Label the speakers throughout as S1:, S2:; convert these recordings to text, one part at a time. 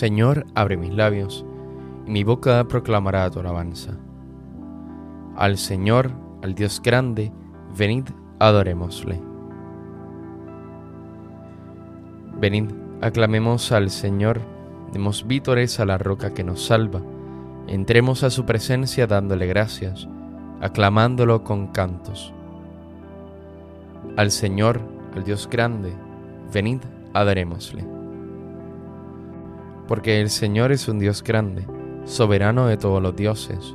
S1: Señor, abre mis labios, y mi boca proclamará tu alabanza. Al Señor, al Dios grande, venid, adorémosle. Venid, aclamemos al Señor, demos vítores a la roca que nos salva, entremos a su presencia dándole gracias, aclamándolo con cantos. Al Señor, al Dios grande, venid, adorémosle. Porque el Señor es un Dios grande, soberano de todos los dioses.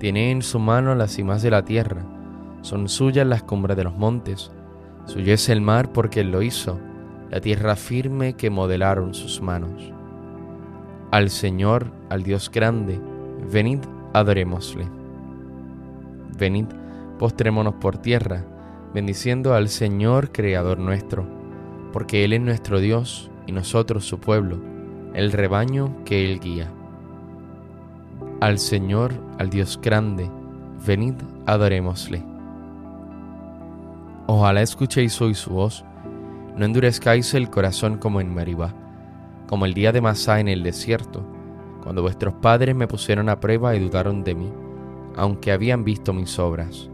S1: Tiene en su mano las cimas de la tierra, son suyas las cumbres de los montes, suyo es el mar porque Él lo hizo, la tierra firme que modelaron sus manos. Al Señor, al Dios grande, venid, adorémosle. Venid, postrémonos por tierra, bendiciendo al Señor, Creador nuestro, porque Él es nuestro Dios y nosotros su pueblo, el rebaño que Él guía. Al Señor, al Dios grande, venid, adorémosle. Ojalá escuchéis hoy su voz, no endurezcáis el corazón como en Meribá, como el día de Masá en el desierto, cuando vuestros padres me pusieron a prueba y dudaron de mí, aunque habían visto mis obras.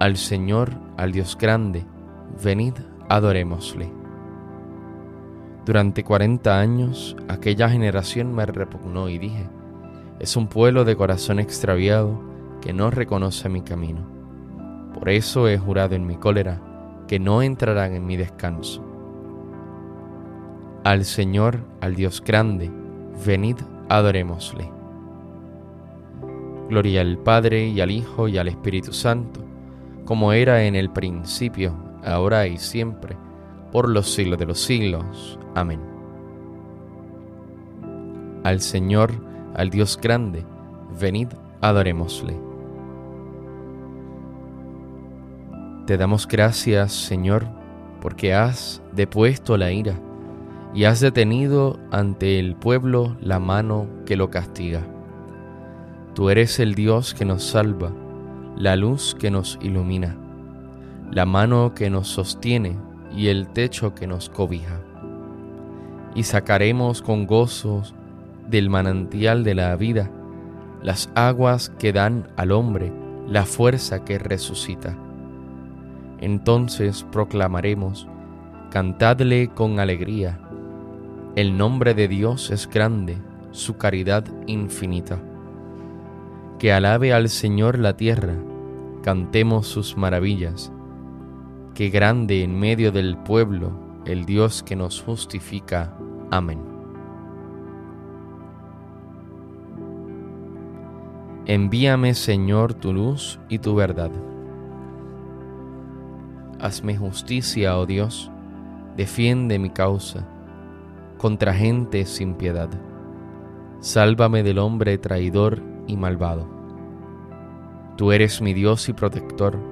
S1: Al Señor, al Dios grande, venid, adorémosle. Durante cuarenta años aquella generación me repugnó y dije, es un pueblo de corazón extraviado que no reconoce mi camino. Por eso he jurado en mi cólera que no entrarán en mi descanso. Al Señor, al Dios grande, venid, adorémosle. Gloria al Padre y al Hijo y al Espíritu Santo, como era en el principio, ahora y siempre, por los siglos de los siglos. Amén. Al Señor, al Dios grande, venid, adorémosle. Te damos gracias, Señor, porque has depuesto la ira y has detenido ante el pueblo la mano que lo castiga. Tú eres el Dios que nos salva, la luz que nos ilumina, la mano que nos sostiene y el techo que nos cobija. Y sacaremos con gozos del manantial de la vida las aguas que dan al hombre la fuerza que resucita. Entonces proclamaremos, cantadle con alegría, el nombre de Dios es grande, su caridad infinita. Que alabe al Señor la tierra, cantemos sus maravillas. Que grande en medio del pueblo el Dios que nos justifica. Amén. Envíame, Señor, tu luz y tu verdad. Hazme justicia, oh Dios, defiende mi causa contra gente sin piedad. Sálvame del hombre traidor y malvado. Tú eres mi Dios y protector.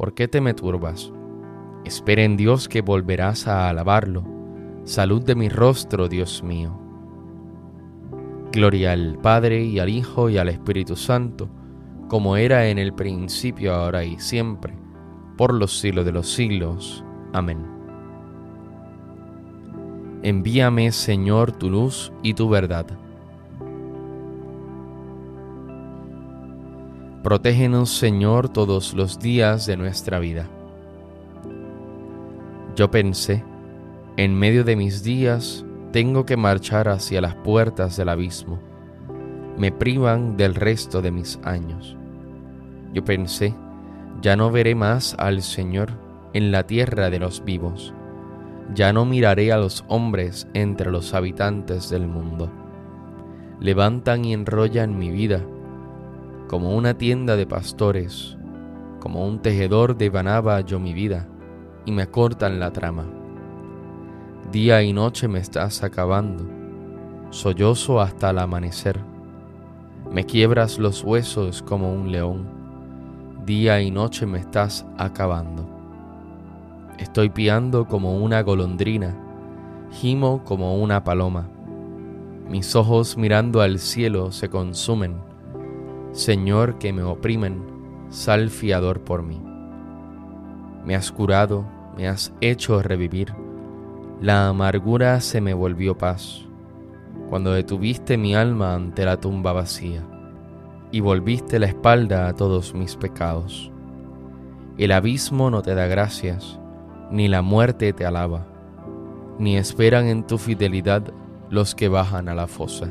S1: ¿Por qué te me turbas? Espera en Dios que volverás a alabarlo. Salud de mi rostro, Dios mío. Gloria al Padre y al Hijo y al Espíritu Santo, como era en el principio, ahora y siempre, por los siglos de los siglos. Amén. Envíame, Señor, tu luz y tu verdad. Protégenos, Señor, todos los días de nuestra vida. Yo pensé, en medio de mis días tengo que marchar hacia las puertas del abismo. Me privan del resto de mis años. Yo pensé, ya no veré más al Señor en la tierra de los vivos ya no miraré a los hombres entre los habitantes del mundo. Levantan y enrollan mi vida como una tienda de pastores, como un tejedor de banaba yo mi vida, y me cortan la trama. Día y noche me estás acabando, sollozo hasta el amanecer. Me quiebras los huesos como un león, día y noche me estás acabando. Estoy piando como una golondrina, gimo como una paloma. Mis ojos mirando al cielo se consumen. Señor que me oprimen, sal fiador por mí. Me has curado, me has hecho revivir. La amargura se me volvió paz cuando detuviste mi alma ante la tumba vacía y volviste la espalda a todos mis pecados. El abismo no te da gracias, ni la muerte te alaba, ni esperan en tu fidelidad los que bajan a la fosa.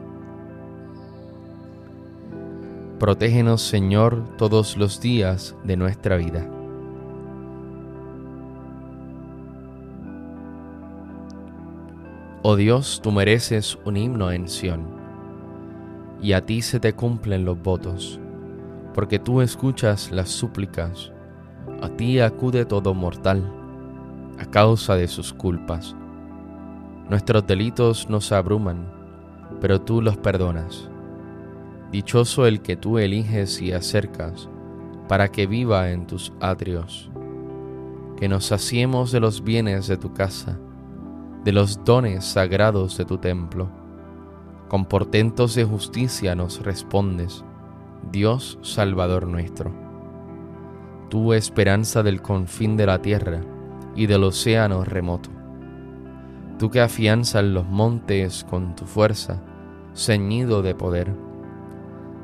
S1: Protégenos, Señor, todos los días de nuestra vida. Oh Dios, tú mereces un himno en Sión y a ti se te cumplen los votos, porque tú escuchas las súplicas, a ti acude todo mortal, a causa de sus culpas. Nuestros delitos nos abruman, pero tú los perdonas. Dichoso el que tú eliges y acercas, para que viva en tus atrios. Que nos saciemos de los bienes de tu casa, de los dones sagrados de tu templo con portentos de justicia nos respondes, Dios Salvador nuestro. Tú esperanza del confín de la tierra y del océano remoto. Tú que afianzas los montes con tu fuerza, ceñido de poder.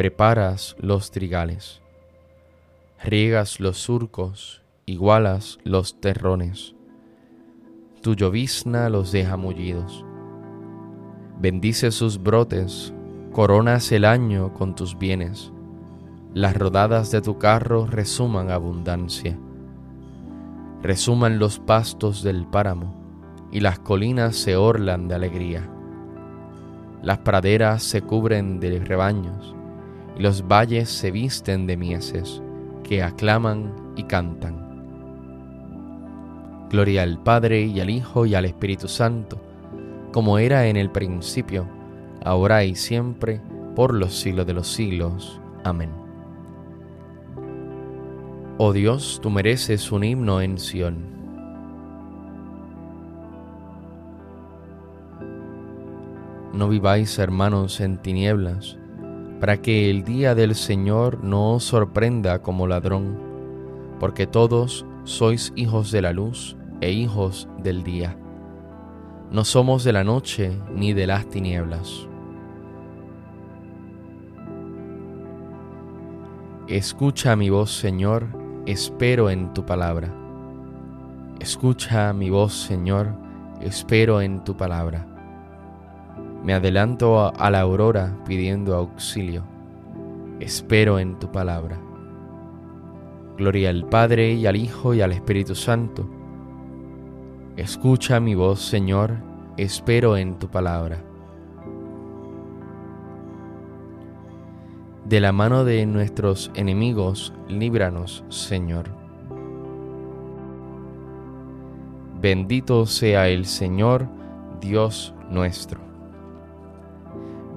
S1: Preparas los trigales. Riegas los surcos, igualas los terrones. Tu llovizna los deja mullidos Bendice sus brotes, coronas el año con tus bienes. Las rodadas de tu carro resuman abundancia. Resuman los pastos del páramo y las colinas se orlan de alegría. Las praderas se cubren de rebaños los valles se visten de mieses que aclaman y cantan. Gloria al Padre y al Hijo y al Espíritu Santo como era en el principio, ahora y siempre, por los siglos de los siglos. Amén. Oh Dios, tú mereces un himno en Sión. No viváis, hermanos, en tinieblas, para que el día del Señor no os sorprenda como ladrón, porque todos sois hijos de la luz e hijos del día. No somos de la noche ni de las tinieblas. Escucha mi voz, Señor, espero en tu palabra. Escucha mi voz, Señor, espero en tu palabra. Me adelanto a la aurora pidiendo auxilio. Espero en tu palabra. Gloria al Padre y al Hijo y al Espíritu Santo Escucha mi voz, Señor, espero en tu palabra. De la mano de nuestros enemigos, líbranos, Señor. Bendito sea el Señor, Dios nuestro.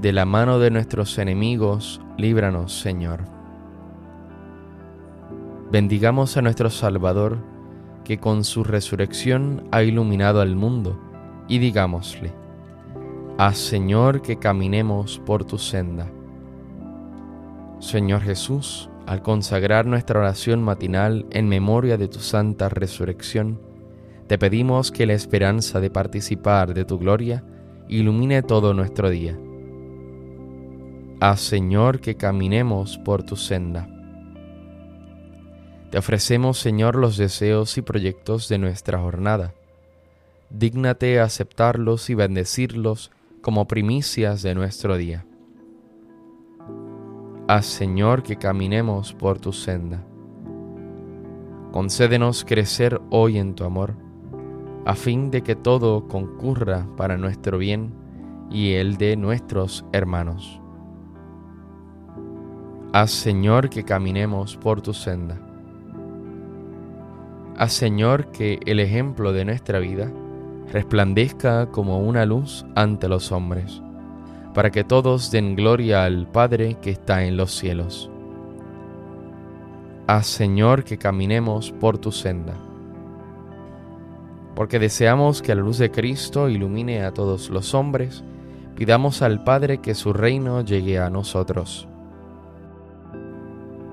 S1: De la mano de nuestros enemigos, líbranos, Señor. Bendigamos a nuestro Salvador, que con su resurrección ha iluminado al mundo, y digámosle, Haz, Señor, que caminemos por tu senda. Señor Jesús, al consagrar nuestra oración matinal en memoria de tu santa resurrección, te pedimos que la esperanza de participar de tu gloria ilumine todo nuestro día. Haz, Señor, que caminemos por tu senda. Te ofrecemos, Señor, los deseos y proyectos de nuestra jornada. Dígnate aceptarlos y bendecirlos como primicias de nuestro día. Haz, Señor, que caminemos por tu senda. Concédenos crecer hoy en tu amor, a fin de que todo concurra para nuestro bien y el de nuestros hermanos. Haz, Señor, que caminemos por tu senda. Haz, Señor, que el ejemplo de nuestra vida resplandezca como una luz ante los hombres para que todos den gloria al Padre que está en los cielos. Haz, Señor, que caminemos por tu senda, porque deseamos que la luz de Cristo ilumine a todos los hombres, pidamos al Padre que su reino llegue a nosotros.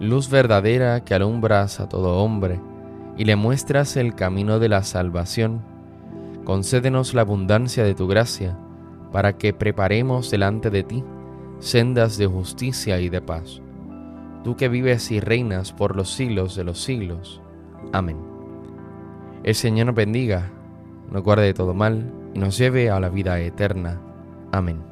S1: luz verdadera que alumbras a todo hombre y le muestras el camino de la salvación, concédenos la abundancia de tu gracia para que preparemos delante de ti sendas de justicia y de paz. Tú que vives y reinas por los siglos de los siglos. Amén. El Señor nos bendiga, nos guarde de todo mal y nos lleve a la vida eterna. Amén.